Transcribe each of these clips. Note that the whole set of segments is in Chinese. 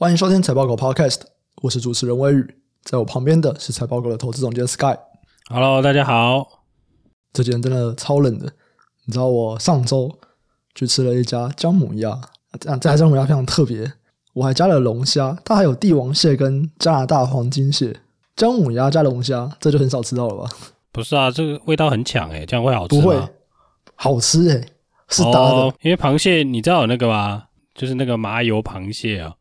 欢迎收听财报狗 Podcast，我是主持人威宇，在我旁边的是财报狗的投资总监 Sky。Hello，大家好。这几天真的超冷的，你知道我上周去吃了一家姜母鸭，这这家姜母鸭非常特别，我还加了龙虾，它还有帝王蟹跟加拿大黄金蟹。姜母鸭加龙虾，这就很少吃到了吧？不是啊，这个味道很强诶，这样会好吃吗？不会，好吃诶，是搭的。哦，因为螃蟹你知道有那个吗？就是那个麻油螃蟹啊。哦，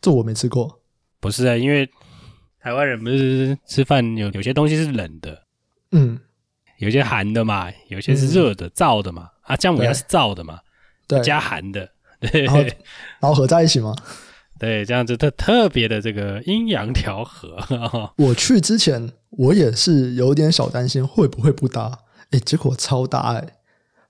这我没吃过。不是啊，因为台湾人不是吃饭有有些东西是冷的，嗯，有些寒的嘛，有些是热的、燥、嗯、的嘛。啊，姜母鸭是燥的嘛，对，加寒的，对，然后，然后合在一起吗？对，这样子特特别的这个阴阳调和。我去之前，我也是有点小担心会不会不搭，哎，结果超搭哎，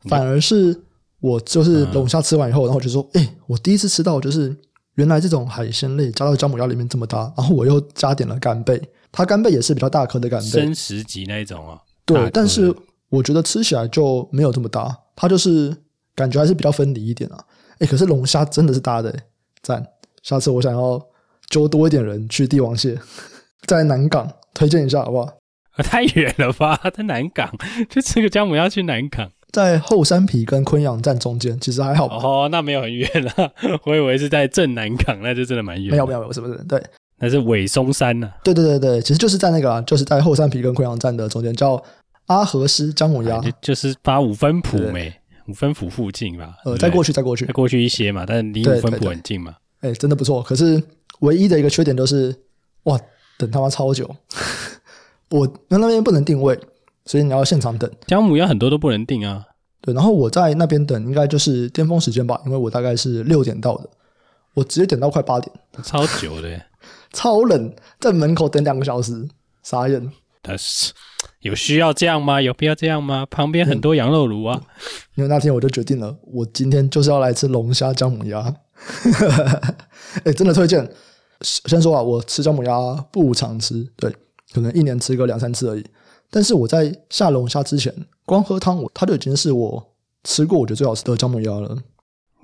反而是我就是龙虾吃完以后，嗯、然后我就说，哎，我第一次吃到就是。原来这种海鲜类加到姜母鸭里面这么搭，然后我又加点了干贝，它干贝也是比较大颗的干贝，生食级那一种啊。对，但是我觉得吃起来就没有这么搭，它就是感觉还是比较分离一点啊。哎，可是龙虾真的是搭的，赞！下次我想要揪多一点人去帝王蟹，在南港推荐一下好不好？太远了吧，在南港 就吃个姜母鸭去南港。在后山皮跟昆阳站中间，其实还好。哦，那没有很远了。我以为是在正南港，那就真的蛮远。没有没有没有，是不是？对，那是尾松山呢、啊。对对对对，其实就是在那个、啊，就是在后山皮跟昆阳站的中间，叫阿和师姜母鸭，就，就是八五分埔没五分埔附近吧。呃，再过去再过去，再过去一些嘛，但离五分埔很近嘛。哎，真的不错。可是唯一的一个缺点就是，哇，等他妈超久。我那那边不能定位，所以你要现场等。姜母鸭很多都不能定啊。对，然后我在那边等，应该就是巅峰时间吧，因为我大概是六点到的，我直接等到快八点，超久的，超冷，在门口等两个小时，傻眼。但是有需要这样吗？有必要这样吗？旁边很多羊肉炉啊。因为那天我就决定了，我今天就是要来吃龙虾姜母鸭。哎，真的推荐。先说啊，我吃姜母鸭不常吃，对，可能一年吃个两三次而已。但是我在下龙虾之前，光喝汤我它就已经是我吃过我觉得最好吃的姜母鸭了。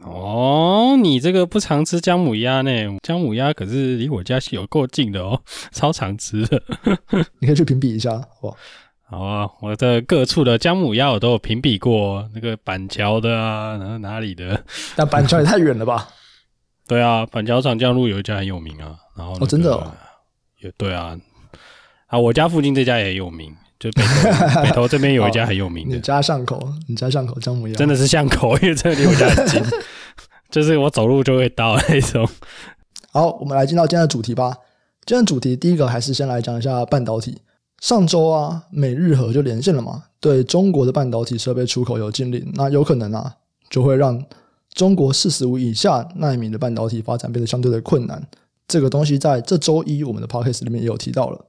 哦，你这个不常吃姜母鸭呢？姜母鸭可是离我家是有够近的哦，超常吃的。你可以去评比一下，好不好？好啊，我的各处的姜母鸭我都有评比过，那个板桥的啊，然后哪里的？但板桥也太远了吧？对啊，板桥长江路有一家很有名啊。然后、那个、哦，真的、哦？也对啊。啊，我家附近这家也有名。就北投，北投这边有一家很有名的。你家巷口，你家巷口姜母鸭，真的是巷口，因为这离我家很近，就是我走路就会到那种。好，我们来进到今天的主题吧。今天的主题第一个还是先来讲一下半导体。上周啊，美日和就连线了嘛，对中国的半导体设备出口有禁令，那有可能啊，就会让中国四十五以下纳米的半导体发展变得相对的困难。这个东西在这周一我们的 podcast 里面也有提到了。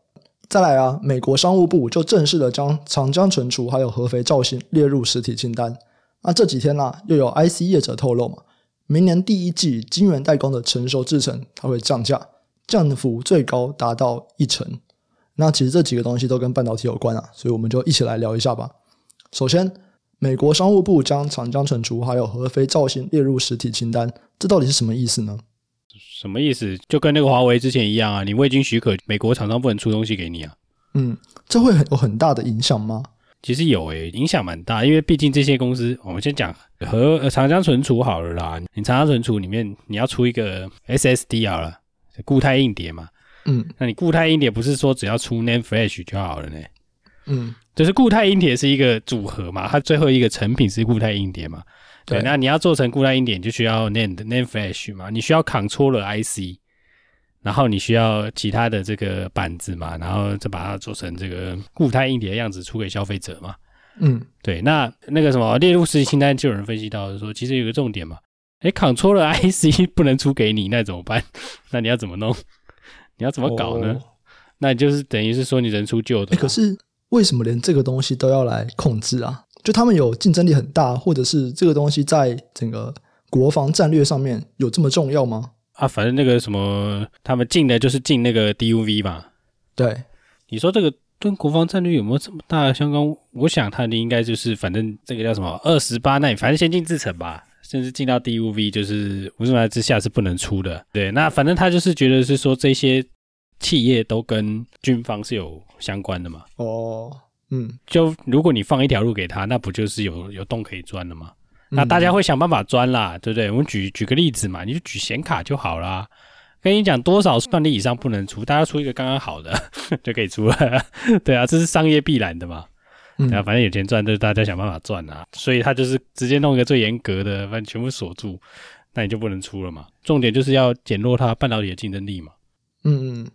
再来啊，美国商务部就正式的将长江存储还有合肥兆兴列入实体清单。那这几天呢、又有 IC 业者透露嘛，明年第一季晶圆代工的成熟制程它会降价，降幅最高达到一成。那其实这几个东西都跟半导体有关啊，所以我们就一起来聊一下吧。首先，美国商务部将长江存储还有合肥兆兴列入实体清单，这到底是什么意思呢？什么意思？就跟那个华为之前一样啊，你未经许可，美国厂商不能出东西给你啊。嗯，这会很有很大的影响吗？其实有诶、欸，影响蛮大，因为毕竟这些公司，我们先讲和长江存储好了啦。你长江存储里面你要出一个 SSD 好了，固态硬碟嘛。嗯，那你固态硬碟不是说只要出 NAND Flash 就好了呢？嗯，就是固态硬碟是一个组合嘛，它最后一个成品是固态硬碟嘛。对，对，那你要做成固态硬碟，就需要 NAND NAND Flash 嘛，你需要 Controller IC，然后你需要其他的这个板子嘛，然后再把它做成这个固态硬碟的样子出给消费者嘛。嗯，对，那那个什么列入实体清单，就有人分析到说，其实有个重点嘛，诶，Controller IC 不能出给你，那怎么办？那你要怎么弄？你要怎么搞呢？哦、那你就是等于是说你人出旧的。可是为什么连这个东西都要来控制啊？就他们有竞争力很大，或者是这个东西在整个国防战略上面有这么重要吗？啊，反正那个什么，他们进的就是进那个 DUV 嘛。对，你说这个跟国防战略有没有这么大的相关？我想它的应该就是，反正这个叫什么二十八奈米，反正先进制程吧，甚至进到 DUV，就是无状态之下是不能出的。对，那反正他就是觉得是说这些企业都跟军方是有相关的嘛。哦，嗯，就如果你放一条路给他，那不就是有有洞可以钻了吗？那大家会想办法钻啦，对不对？我们举举个例子嘛，你就举显卡就好啦。跟你讲，多少算力以上不能出，大家出一个刚刚好的 就可以出了。对啊，这是商业必然的嘛。对啊，反正有钱赚，就是大家想办法赚啊。所以他就是直接弄一个最严格的，反正全部锁住，那你就不能出了嘛。重点就是要减弱它半导体的竞争力嘛。嗯嗯，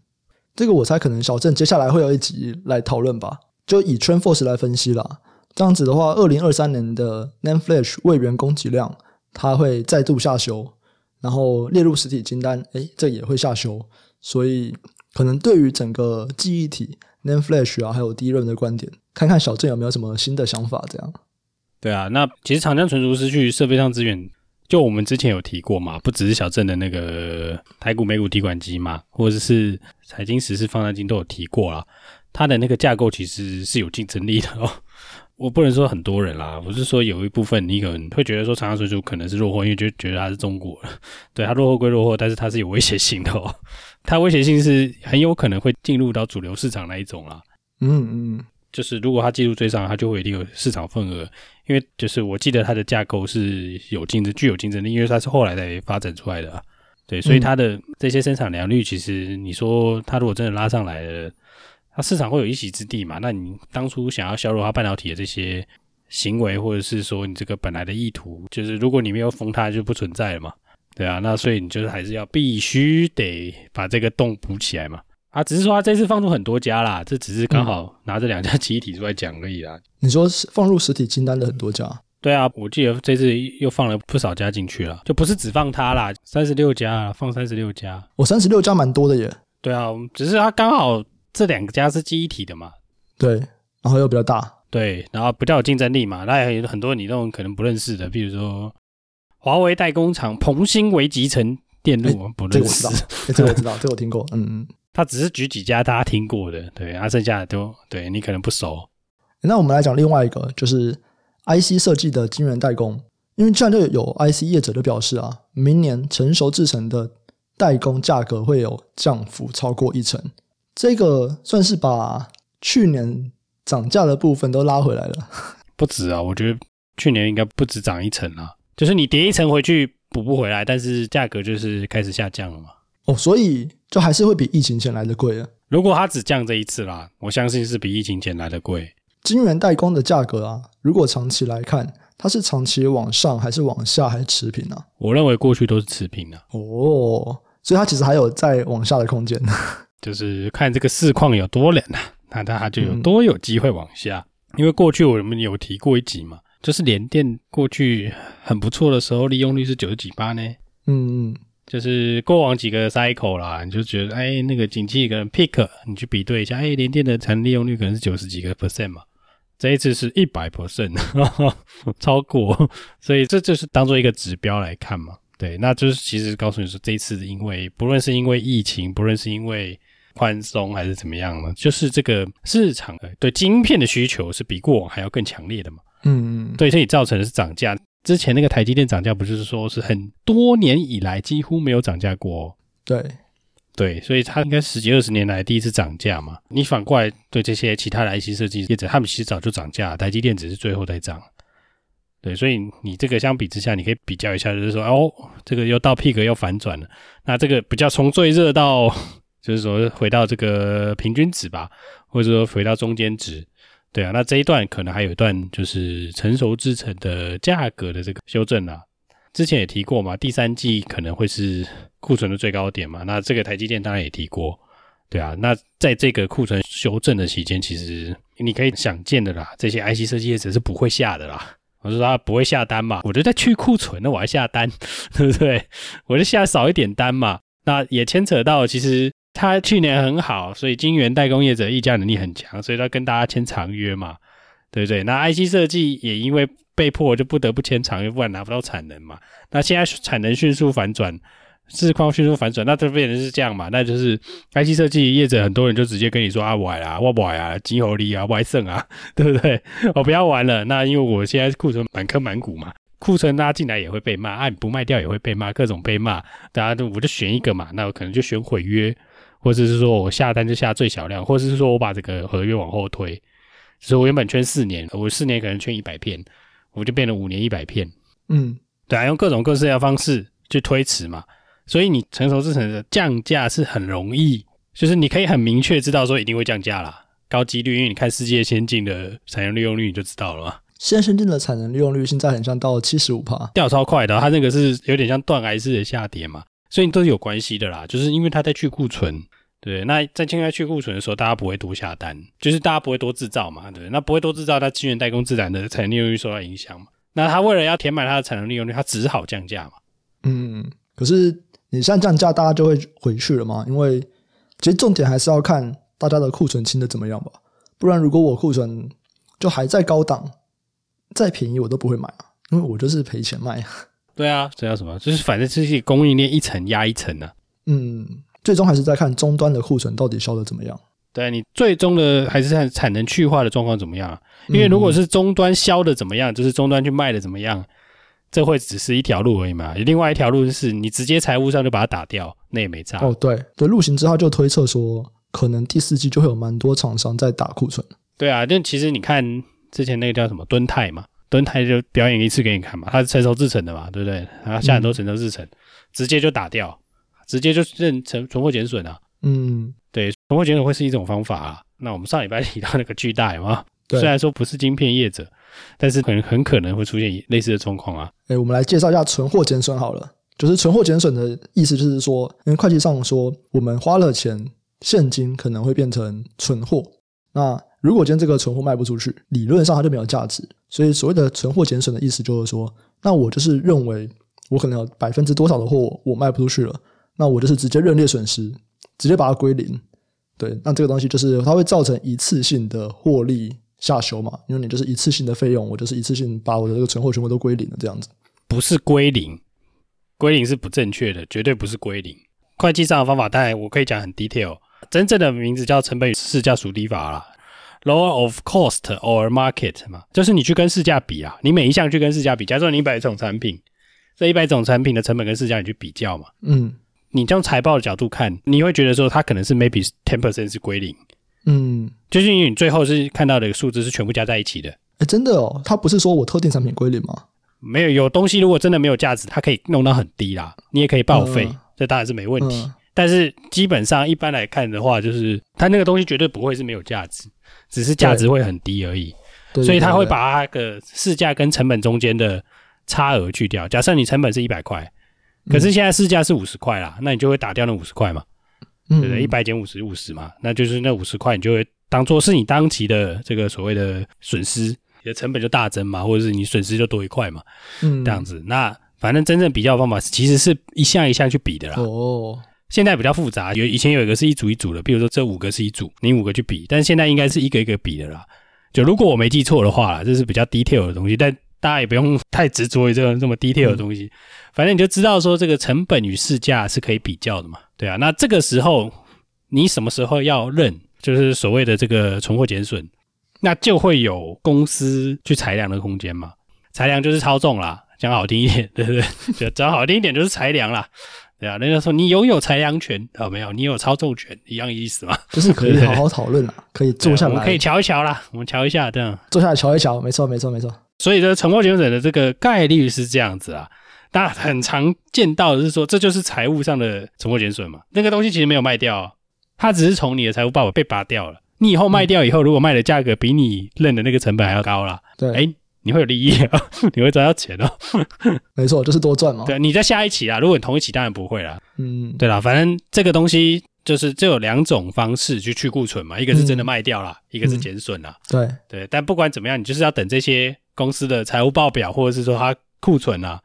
这个我猜可能小郑接下来会有一集来讨论吧，就以 TrendForce 来分析啦。这样子的话，二零二三年的 NAND Flash 位元供给量，它会再度下修，然后列入实体清单，诶，这也会下修，所以可能对于整个记忆体 NAND Flash 啊，还有 DRAM 的观点，看看小郑有没有什么新的想法？这样。对啊，那其实长江存储失去设备上资源，就我们之前有提过嘛，不只是小郑的那个台股美股提款机嘛，或者是财经时事放大镜都有提过啦，它的那个架构其实是有竞争力的哦。我不能说很多人啦，我是说有一部分你可能会觉得说长江存储可能是落后，因为就觉得它是中国，对，它落后归落后，但是它是有威胁性的哦，它威胁性是很有可能会进入到主流市场那一种啦。嗯嗯，就是如果它技术追上，它就会有一个市场份额，因为就是我记得它的架构是有竞争、具有竞争力，因为它是后来才发展出来的，对，所以它的这些生产良率，其实你说它如果真的拉上来了。它市场会有一席之地嘛？那你当初想要削弱它半导体的这些行为，或者是说你这个本来的意图，就是如果你没有封它，就不存在了嘛？对啊，那所以你就是还是要必须得把这个洞补起来嘛？啊，只是说他这次放出很多家啦，这只是刚好拿这两家记忆体出来讲而已啦。你说放入实体清单的很多家？对啊，我记得这次又放了不少家进去了，就不是只放它啦，三十六家，放三十六家，我三十六家蛮多的耶。对啊，只是它刚好。这两个家是记忆体的嘛？对，然后又比较大，对，然后比较有竞争力嘛。那也有很多你那种可能不认识的，比如说华为代工厂鹏芯微集成电路，欸、不认识。这个我知道，这个我知道，这个我听过。嗯嗯，他只是举几家大家听过的，对，啊，剩下的都对你可能不熟。那我们来讲另外一个，就是 IC 设计的晶圆代工，因为这样就有 IC 业者就表示啊，明年成熟制成的代工价格会有降幅超过一成。这个算是把去年涨价的部分都拉回来了，不止啊！我觉得去年应该不止涨一层啊，就是你跌一层回去补不回来，但是价格就是开始下降了嘛。哦，所以就还是会比疫情前来的贵啊。如果它只降这一次啦，我相信是比疫情前来的贵。晶圆代工的价格啊，如果长期来看，它是长期往上还是往下还是持平呢？我认为过去都是持平的。哦，所以它其实还有再往下的空间。就是看这个市况有多冷啊，那它就有多有机会往下。嗯、因为过去我们有提过一集嘛，就是联电过去很不错的时候，利用率是九十几八呢。嗯嗯，就是过往几个 cycle 啦，你就觉得哎，那个景气可能 pick，你去比对一下，哎，联电的产利用率可能是九十几个 percent 嘛，这一次是一百 percent，超过，所以这就是当做一个指标来看嘛。对，那就是其实告诉你说，这一次因为不论是因为疫情，不论是因为宽松还是怎么样呢？就是这个市场对晶片的需求是比过往还要更强烈的嘛？嗯嗯，对，所以造成的是涨价。之前那个台积电涨价，不就是说是很多年以来几乎没有涨价过？对对，所以它应该十几二十年来第一次涨价嘛。你反过来对这些其他的 IC 设计业者，他们其实早就涨价，台积电只是最后再涨。对，所以你这个相比之下，你可以比较一下，就是说哦，这个又到 peak 又反转了，那这个比较从最热到。就是说，回到这个平均值吧，或者说回到中间值，对啊，那这一段可能还有一段就是成熟制程的价格的这个修正啊。之前也提过嘛，第三季可能会是库存的最高点嘛。那这个台积电当然也提过，对啊。那在这个库存修正的期间，其实你可以想见的啦，这些 IC 设计业者是不会下的啦。我说他不会下单嘛，我就在去库存，那我还下单，对不对？我就下少一点单嘛。那也牵扯到其实。他去年很好，所以晶圆代工业者议价能力很强，所以他跟大家签长约嘛，对不对？那 IC 设计也因为被迫就不得不签长约，不然拿不到产能嘛。那现在产能迅速反转，市况迅速反转，那这变成是这样嘛？那就是 IC 设计业者很多人就直接跟你说啊，买啊，我买啊，金猴力啊，外胜啊，对不对？我不要玩了。那因为我现在库存满坑满谷嘛，库存拉进来也会被骂，啊，不卖掉也会被骂，各种被骂。大家都我就选一个嘛，那我可能就选毁约，或者是说我下单就下最小量，或者是说我把这个合约往后推。所以我原本圈四年，我四年可能圈一百片，我就变成五年一百片。嗯，对啊，用各种各式的方式去推迟嘛。所以你成熟制成的降价是很容易，就是你可以很明确知道说一定会降价啦，高几率，因为你看世界先进的产能利用率你就知道了嘛。现在先进的产能利用率现在很像到七十五帕，掉超快的，它那个是有点像断崖式的下跌嘛，所以都是有关系的啦，就是因为它在去库存。对，那在现在去库存的时候，大家不会多下单，就是大家不会多制造嘛，对，那不会多制造，它晶圆代工自然的产能利用率受到影响嘛。那它为了要填满它的产能利用率，它只好降价嘛。嗯，可是你现在降价，大家就会回去了嘛？因为其实重点还是要看大家的库存清的怎么样吧。不然如果我库存就还在高档，再便宜我都不会买啊，因为我就是赔钱卖。对啊，这叫什么？就是反正这些供应链一层压一层呢、啊。嗯。最终还是在看终端的库存到底销的怎么样。对，你最终的还是看产能去化的状况怎么样。因为如果是终端销的怎么样，就是终端去卖的怎么样，这会只是一条路而已嘛。另外一条路就是你直接财务上就把它打掉，那也没差。哦，对对，陆行之后就推测说，可能第四季就会有蛮多厂商在打库存。对啊，但其实你看之前那个叫什么敦泰嘛，敦泰就表演一次给你看嘛，它是成熟制成的嘛，对不对？然后下很多成熟制成，直接就打掉。直接就认成存货减损啊，嗯，对，存货减损会是一种方法啊。那我们上礼拜提到那个巨大有吗？对，虽然说不是晶片业者，但是可能很可能会出现类似的状况啊。哎，我们来介绍一下存货减损好了。就是存货减损的意思，就是说，因为会计上说，我们花了钱，现金可能会变成存货。那如果今天这个存货卖不出去，理论上它就没有价值。所以所谓的存货减损的意思，就是说，那我就是认为我可能有百分之多少的货我卖不出去了。那我就是直接认列损失，直接把它归零。对，那这个东西就是它会造成一次性的获利下修嘛，因为你就是一次性的费用，我就是一次性把我的这个存货全部都归零了，这样子。不是归零，归零是不正确的，绝对不是归零。会计上的方法，当然我可以讲很 detail，真正的名字叫成本与市价 �49 比法啦 Lower of cost or market 嘛，就是你去跟市价比啊，你每一项去跟市价比，假设你一百种产品，这一百种产品的成本跟市价你去比较嘛，嗯。你从财报的角度看，你会觉得说它可能是 maybe ten percent 是归零，嗯，就是因为你最后是看到的数字是全部加在一起的。哎，真的哦，它不是说我特定产品归零吗？没有，有东西如果真的没有价值，它可以弄到很低啦，你也可以报废，嗯、这当然是没问题。嗯、但是基本上一般来看的话，就是它那个东西绝对不会是没有价值，只是价值会很低而已。所以它会把它个市价跟成本中间的差额去掉。假设你成本是一百块。可是现在市价是五十块啦，那你就会打掉那五十块嘛，对不对？一百减五十，五十嘛，那就是那五十块，你就会当做是你当期的这个所谓的损失，你的成本就大增嘛，或者是你损失就多一块嘛，嗯，这样子。那反正真正比较的方法其实是一项一项去比的啦。哦，现在比较复杂，有以前有一个是一组一组的，比如说这五个是一组，你五个去比，但是现在应该是一个一个比的啦。就如果我没记错的话啦，这是比较 detail 的东西，但。大家也不用太执着于这个这么 detail 的东西，嗯、反正你就知道说这个成本与市价是可以比较的嘛，对啊。那这个时候你什么时候要认，就是所谓的这个存货减损，那就会有公司去裁量的空间嘛。裁量就是操纵啦，讲好听一点，对不对？就 讲好听一点就是裁量啦，对啊。人家说你拥有裁量权啊，没有，你有操纵权，一样意思嘛。就是可以好好讨论啦，可以坐下来，我们可以瞧一瞧啦，我们瞧一下，这样坐下来瞧一瞧，没错，没错，没错。所以，呢存货减损的这个概率是这样子啊。当然，很常见到的是说，这就是财务上的存货减损嘛。那个东西其实没有卖掉，它只是从你的财务报表被拔掉了。你以后卖掉以后，如果卖的价格比你认的那个成本还要高了，对，哎，你会有利益啊，你会赚到钱哦。没错，就是多赚嘛。对，你在下一期啊，如果你同一期，当然不会啦。嗯，对啦，反正这个东西就是就有两种方式去去库存嘛，一个是真的卖掉了，一个是减损了。对对，但不管怎么样，你就是要等这些。公司的财务报表，或者是说它库存啊，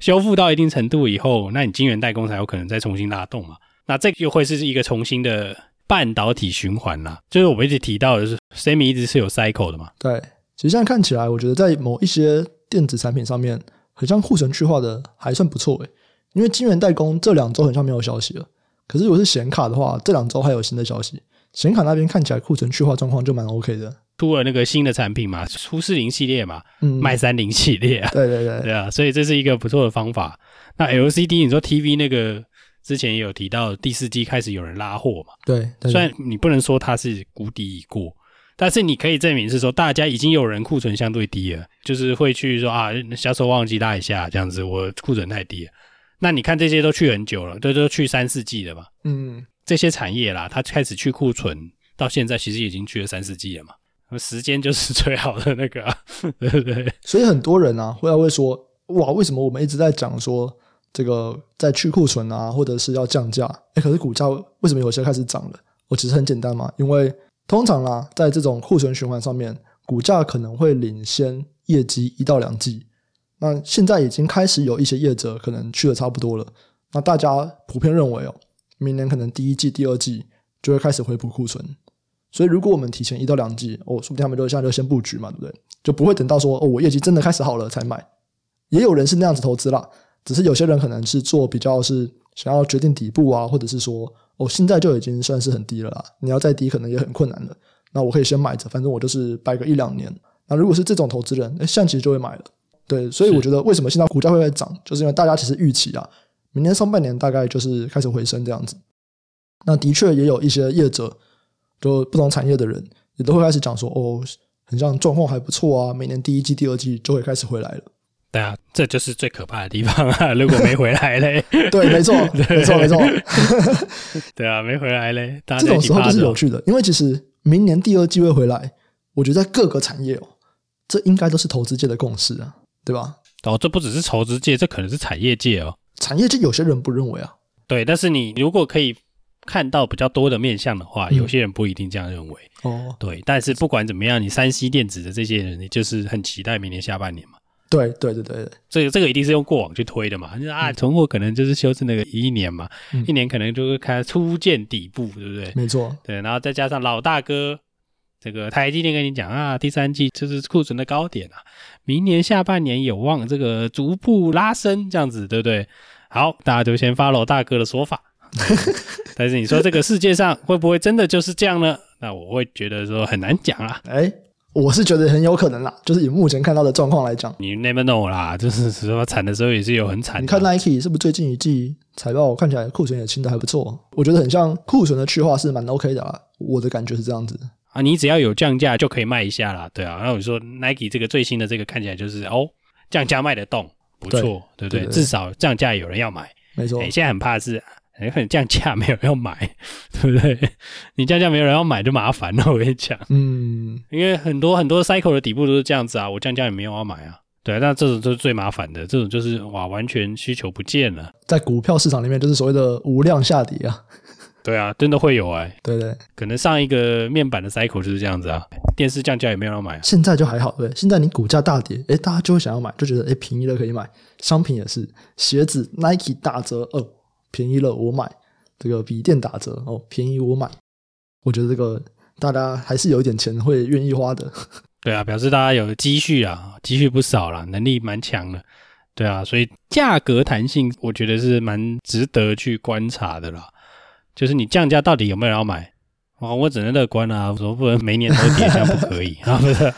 修复到一定程度以后，那你晶圆代工才有可能再重新拉动嘛。那这个又会是一个重新的半导体循环啦。就是我们一直提到的是，Semi 一直是有 cycle 的嘛。对，其实现在看起来，我觉得在某一些电子产品上面，很像库存去化的还算不错诶。因为晶圆代工这两周很像没有消息了，可是如果是显卡的话，这两周还有新的消息。显卡那边看起来库存去化状况就蛮 OK 的。出了那个新的产品嘛，出四零系列嘛，嗯，卖三零系列啊，对对对，对啊，所以这是一个不错的方法。那 LCD，你说 TV 那个之前也有提到，第四季开始有人拉货嘛？对，对，虽然你不能说它是谷底已过，但是你可以证明是说大家已经有人库存相对低了，就是会去说啊，销售旺季拉一下这样子，我库存太低了。那你看这些都去很久了，都都去三四季了嘛？嗯，这些产业啦，它开始去库存，到现在其实已经去了三四季了嘛。时间就是 最好的那个、啊，对不对？所以很多人啊，会会说，哇，为什么我们一直在讲说这个在去库存啊，或者是要降价？哎，可是股价为什么有些开始涨了？我其实很简单嘛，因为通常啦，在这种库存循环上面，股价可能会领先业绩一到两季。那现在已经开始有一些业者可能去的差不多了，那大家普遍认为哦，明年可能第一季、第二季就会开始回补库存。所以，如果我们提前一到两季，哦，说不定他们就现在就先布局嘛，对不对？就不会等到说哦，我业绩真的开始好了才买。也有人是那样子投资啦，只是有些人可能是做比较是想要决定底部啊，或者是说哦，现在就已经算是很低了啦，你要再低可能也很困难了。那我可以先买着，反正我就是摆个一两年。那如果是这种投资人，诶，现在其实就会买了。对，所以我觉得为什么现在股价会在涨，就是因为大家其实预期啊，明年上半年大概就是开始回升这样子。那的确也有一些业者。就不同产业的人也都会开始讲说，哦，很像状况还不错啊，每年第一季、第二季就会开始回来了。对啊，这就是最可怕的地方啊！如果没回来嘞，对，没错，没错，没错。对啊，没回来嘞，这种时候就是有趣的，因为其实明年第二季会回来，我觉得在各个产业哦，这应该都是投资界的共识啊，对吧？哦，这不只是投资界，这可能是产业界哦。产业界有些人不认为啊，对，但是你如果可以。看到比较多的面相的话，嗯、有些人不一定这样认为。哦，对，但是不管怎么样，你三 C 电子的这些人，你就是很期待明年下半年嘛。对，对，对，对，对，这个这个一定是用过往去推的嘛。就是啊，存货可能就是修正那个一年嘛，嗯、一年可能就会开始初见底部，对不对？没错。对，然后再加上老大哥这个台积电跟你讲啊，第三季就是库存的高点啊，明年下半年有望这个逐步拉升，这样子，对不对？好，大家就先 follow 大哥的说法。但是你说这个世界上会不会真的就是这样呢？那我会觉得说很难讲啊。哎，我是觉得很有可能啦，就是以目前看到的状况来讲，你 never know 啦，就是说惨的时候也是有很惨。你看 Nike 是不是最近一季财报看起来库存也清的还不错？我觉得很像库存的去化是蛮 OK 的啊，我的感觉是这样子啊。你只要有降价就可以卖一下啦，对啊。然后你说 Nike 这个最新的这个看起来就是哦降价卖得动，不错，对，对不对，至少降价有人要买，没错。你现在很怕是。很可能降价没有人要买，对不对？你降价没有人要买就麻烦了。我跟你讲，嗯，因为很多很多 cycle 的底部都是这样子啊，我降价也没有要买啊，对，那这种就是最麻烦的，这种就是哇，完全需求不见了，在股票市场里面就是所谓的无量下跌啊，对啊，真的会有哎、欸，对对，可能上一个面板的 cycle 就是这样子啊，电视降价也没有人要买、啊，现在就还好，对，现在你股价大跌，诶，大家就会想要买，就觉得诶，便宜了可以买，商品也是，鞋子 Nike 打折哦，便宜了我买。这个笔电打折哦，便宜我买。我觉得这个大家还是有一点钱会愿意花的。对啊，表示大家有积蓄啊，积蓄不少啦，能力蛮强的。对啊，所以价格弹性，我觉得是蛮值得去观察的啦。就是你降价到底有没有人要买？哦，我只能乐观啊，我说不能每年都跌，这样不可以啊，不是。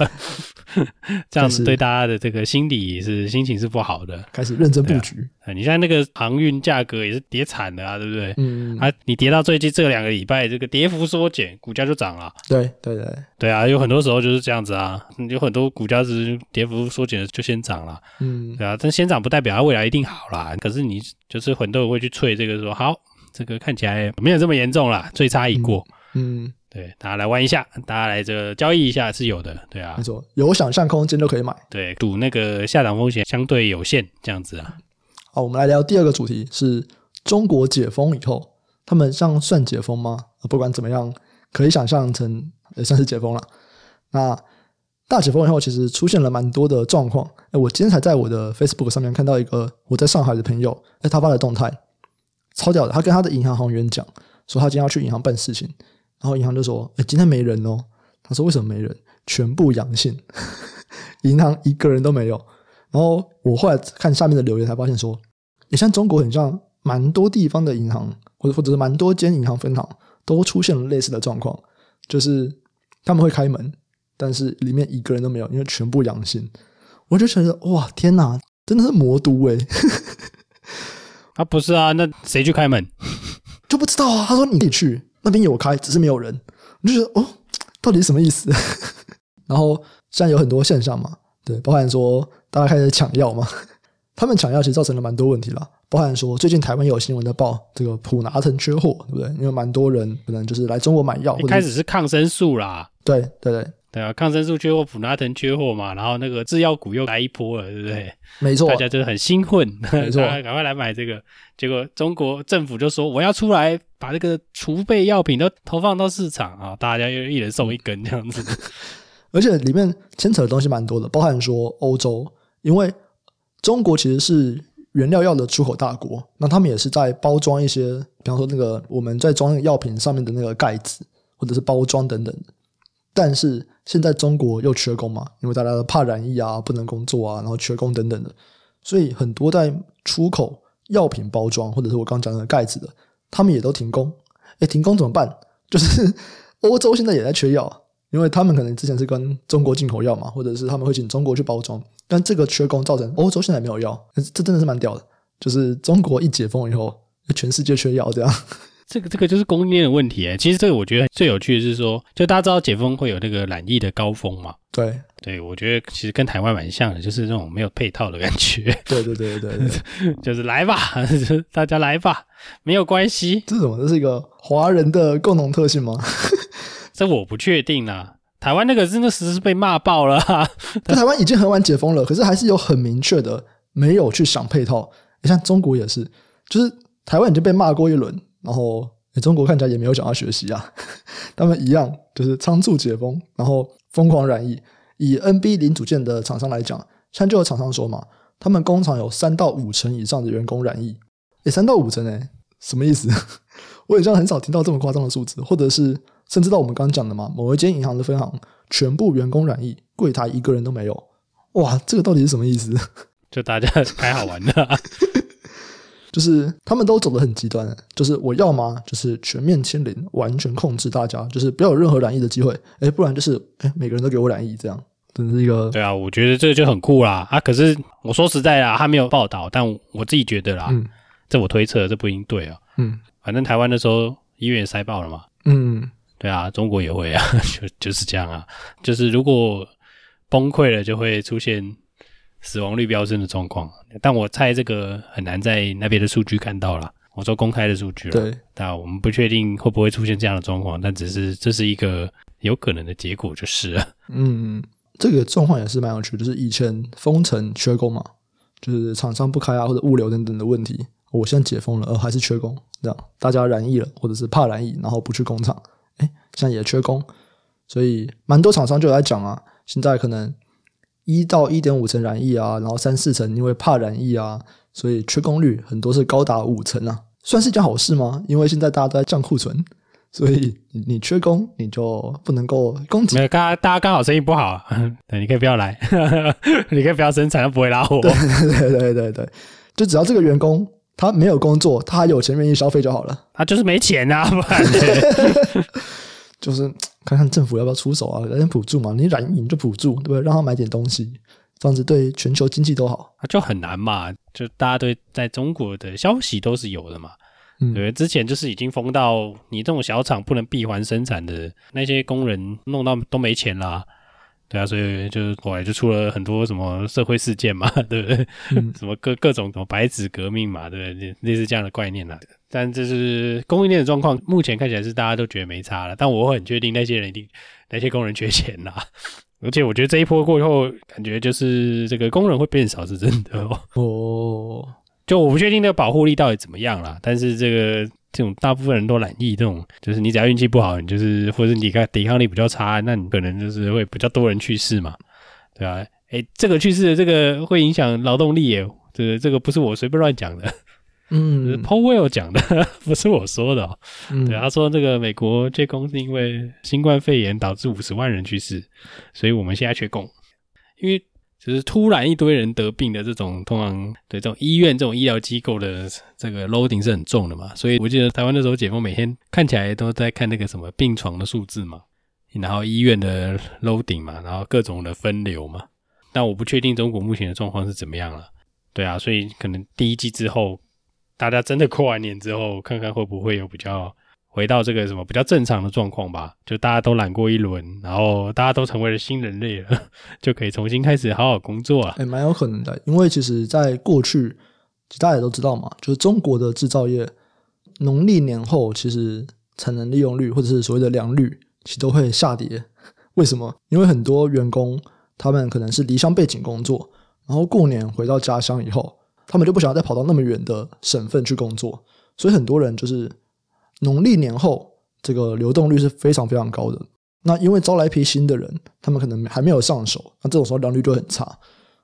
这样子对大家的这个心理是心情是不好的，开始认真布局。啊，你像那个航运价格也是跌惨的啊，对不对？嗯，啊，你跌到最近这两个礼拜，这个跌幅缩减，股价就涨了。对对对对啊，有很多时候就是这样子啊，有很多股价是跌幅缩减就先涨了。嗯，对啊，但先涨不代表它未来一定好啦。可是你就是很多人会去吹这个说好，这个看起来没有这么严重啦，最差已过。嗯。嗯对，大家来玩一下，大家来这个交易一下是有的，对啊，没错，有想象空间就可以买，对，赌那个下档风险相对有限，这样子啊。好，我们来聊第二个主题，是中国解封以后，他们像算解封吗？不管怎么样，可以想象成也算是解封了。那大解封以后，其实出现了蛮多的状况。哎，我今天才在我的 Facebook 上面看到一个我在上海的朋友，哎，他发的动态超屌的，他跟他的银行行员讲，说他今天要去银行办事情。然后银行就说：“哎，今天没人哦。”他说：“为什么没人？全部阳性，银行一个人都没有。”然后我后来看下面的留言，才发现说：“也像中国很像蛮多地方的银行，或者或者是蛮多间银行分行都出现了类似的状况，就是他们会开门，但是里面一个人都没有，因为全部阳性。我就觉得哇，天哪，真的是魔都诶。啊，不是啊，那谁去开门？就不知道啊。他说你可以去，那边有开，只是没有人。我就觉得哦，到底是什么意思？然后现在有很多现象嘛，对，包含说大家开始抢药嘛，他们抢药其实造成了蛮多问题啦。包含说最近台湾有新闻在报这个普拿疼缺货，对不对？因为蛮多人可能就是来中国买药，一开始是抗生素啦，对对对。对啊，抗生素缺货，普拿藤缺货嘛，然后那个制药股又来一波了，对不对？没错，大家就是很兴奋，没错，赶快来买这个。结果中国政府就说我要出来把这个储备药品都投放到市场啊，大家又一人送一根这样子。而且里面牵扯的东西蛮多的，包含说欧洲，因为中国其实是原料药的出口大国，那他们也是在包装一些，比方说那个我们在装药品上面的那个盖子，或者是包装等等。但是现在中国又缺工嘛，因为大家都怕染疫啊，不能工作啊，然后缺工等等的，所以很多在出口药品包装或者是我刚讲的盖子的，他们也都停工。哎，停工怎么办？就是欧洲现在也在缺药，因为他们可能之前是跟中国进口药嘛，或者是他们会请中国去包装，但这个缺工造成欧洲现在没有药，这真的是蛮屌的。就是中国一解封以后，全世界缺药这样。这个这个就是供应链的问题哎，其实这个我觉得最有趣的是说，就大家知道解封会有那个染疫的高峰嘛？对对，我觉得其实跟台湾蛮像的，就是那种没有配套的感觉。对对对对对，就是来吧，大家来吧，没有关系。这是什么？这是一个华人的共同特性吗？这我不确定啦。台湾那个真的是被骂爆了啊。台湾已经很晚解封了，可是还是有很明确的没有去想配套。你像中国也是，就是台湾已经被骂过一轮。然后，中国看起来也没有想要学习啊，他们一样就是仓促解封，然后疯狂染疫。以 NB 零组件的厂商来讲，像就有厂商说嘛，他们工厂有三到五成以上的员工染疫。诶，三到五成诶，什么意思？我好像很少听到这么夸张的数字，或者是甚至到我们刚刚讲的嘛，某一间银行的分行全部员工染疫，柜台一个人都没有。哇，这个到底是什么意思？就大家开好玩的啊。就是他们都走得很极端，就是我要么就是全面清零，完全控制大家，就是不要有任何染疫的机会，哎，不然就是哎，每个人都给我染疫，这样真是一个。对啊，我觉得这个就很酷啦啊！可是我说实在啦，他没有报道，但我自己觉得啦，嗯，这我推测，这不一定对啊，嗯，反正台湾那时候医院也塞爆了嘛，嗯，对啊，中国也会啊，就就是这样啊，就是如果崩溃了，就会出现。死亡率飙升的状况，但我猜这个很难在那边的数据看到了。我说公开的数据了，对，但我们不确定会不会出现这样的状况，但只是这是一个有可能的结果就是了。嗯，这个状况也是蛮有趣的，就是以前封城缺工嘛，就是厂商不开啊，或者物流等等的问题。我现在解封了，呃，还是缺工，这样大家染疫了，或者是怕染疫，然后不去工厂，哎，现在也缺工，所以蛮多厂商就来讲啊，现在可能。一到一点五成染疫啊，然后三四成因为怕染疫啊，所以缺工率很多是高达五成啊，算是一件好事吗？因为现在大家都在降库存，所以你缺工你就不能够供给。没有，刚刚大家刚好生意不好，对，你可以不要来，你可以不要生产，不会拉货。对对对对对，就只要这个员工他没有工作，他还有钱愿意消费就好了。他就是没钱啊，不然 就是看看政府要不要出手啊，来点补助嘛。你染疫你就补助，对不对？让他买点东西，这样子对全球经济都好。就很难嘛，就大家对在中国的消息都是有的嘛。嗯，对，之前就是已经封到你这种小厂不能闭环生产的那些工人，弄到都没钱啦。对啊，所以就后来就出了很多什么社会事件嘛，对不对？嗯、什么各各种什么白纸革命嘛，对不对？类似这样的概念啦。但这是供应链的状况，目前看起来是大家都觉得没差了。但我很确定那些人一定那些工人缺钱啦，而且我觉得这一波过后，感觉就是这个工人会变少是真的哦。哦，就我不确定那个保护力到底怎么样啦。但是这个这种大部分人都懒疫，这种就是你只要运气不好，你就是或者你看抵抗力比较差，那你可能就是会比较多人去世嘛，对吧？诶，这个去世的这个会影响劳动力耶，这个这个不是我随便乱讲的。嗯，Powell 讲的 不是我说的，哦，嗯、对，他说这个美国缺工是因为新冠肺炎导致五十万人去世，所以我们现在缺工，因为就是突然一堆人得病的这种，通常对这种医院这种医疗机构的这个 loading 是很重的嘛，所以我记得台湾那时候解封每天看起来都在看那个什么病床的数字嘛，然后医院的 loading 嘛，然后各种的分流嘛。但我不确定中国目前的状况是怎么样了。对啊，所以可能第一季之后，大家真的过完年之后，看看会不会有比较回到这个什么比较正常的状况吧。就大家都懒过一轮，然后大家都成为了新人类了，就可以重新开始好好工作啊。也蛮有可能的，因为其实在过去，大家也都知道嘛，就是中国的制造业，农历年后其实产能利用率或者是所谓的良率，其实都会下跌。为什么？因为很多员工他们可能是离乡背井工作。然后过年回到家乡以后，他们就不想要再跑到那么远的省份去工作，所以很多人就是农历年后这个流动率是非常非常高的。那因为招来一批新的人，他们可能还没有上手，那这种时候良率就很差。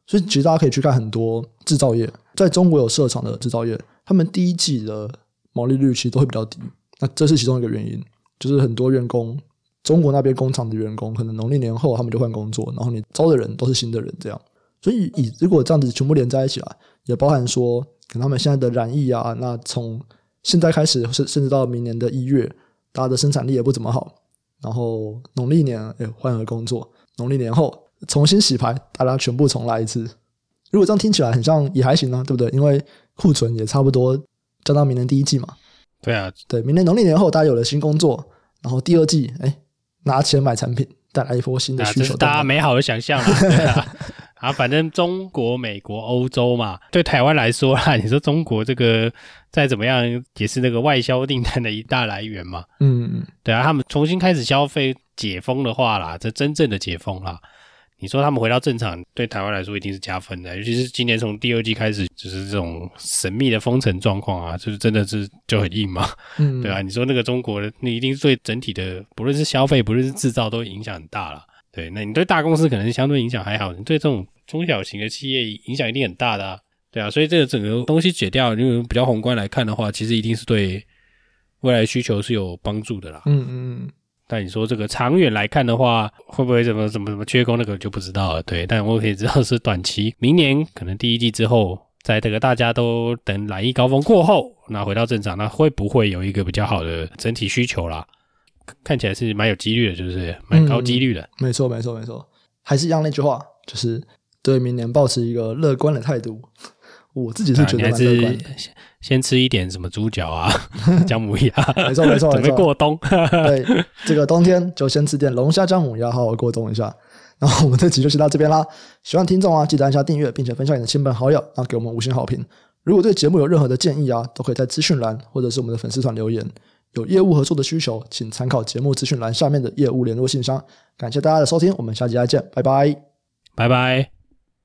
所以其实大家可以去看很多制造业，在中国有设厂的制造业，他们第一季的毛利率其实都会比较低。那这是其中一个原因，就是很多员工，中国那边工厂的员工，可能农历年后他们就换工作，然后你招的人都是新的人，这样。所以，以如果这样子全部连在一起来，也包含说，可能他们现在的染疫啊，那从现在开始，甚甚至到明年的一月，大家的生产力也不怎么好。然后农历年，哎，换个工作，农历年后重新洗牌，大家全部重来一次。如果这样听起来很像也还行啊，对不对？因为库存也差不多交到明年第一季嘛。对啊，对，明年农历年后大家有了新工作，然后第二季，哎，拿钱买产品，带来一波新的需求，大家美好的想象啊。对啊啊，反正中国、美国、欧洲嘛，对台湾来说啦，你说中国这个再怎么样也是那个外销订单的一大来源嘛。嗯，对啊，他们重新开始消费解封的话啦，这真正的解封啦，你说他们回到正常，对台湾来说一定是加分的。尤其是今年从第二季开始，就是这种神秘的封城状况啊，就是真的是就很硬嘛。嗯，对啊，你说那个中国的，你一定是对整体的，不论是消费，不论是制造，都影响很大了。对，那你对大公司可能相对影响还好，你对这种中小型的企业影响一定很大的啊。对啊，所以这个整个东西解掉，因为比较宏观来看的话，其实一定是对未来需求是有帮助的啦。嗯嗯。但你说这个长远来看的话，会不会怎么怎么怎么缺工，那个就不知道了。对，但我可以知道是短期，明年可能第一季之后，在这个大家都等来疫高峰过后，那回到正常，那会不会有一个比较好的整体需求啦？看起来是蛮有几率的，就是蛮高几率的。嗯、没错，没错，没错。还是一样那句话，就是对明年保持一个乐观的态度。我自己是觉得蛮乐观的。先先吃一点什么猪脚啊、姜母鸭，没错，没错，准备过冬。对，这个冬天就先吃点龙虾、姜母鸭，好好过冬一下。然后我们这集就先到这边啦。喜欢听众啊，记得按下订阅，并且分享你的亲朋好友，然后给我们五星好评。如果对节目有任何的建议啊，都可以在资讯栏或者是我们的粉丝团留言。有业务合作的需求，请参考节目资讯栏下面的业务联络信箱。感谢大家的收听，我们下期再见，拜拜，拜拜。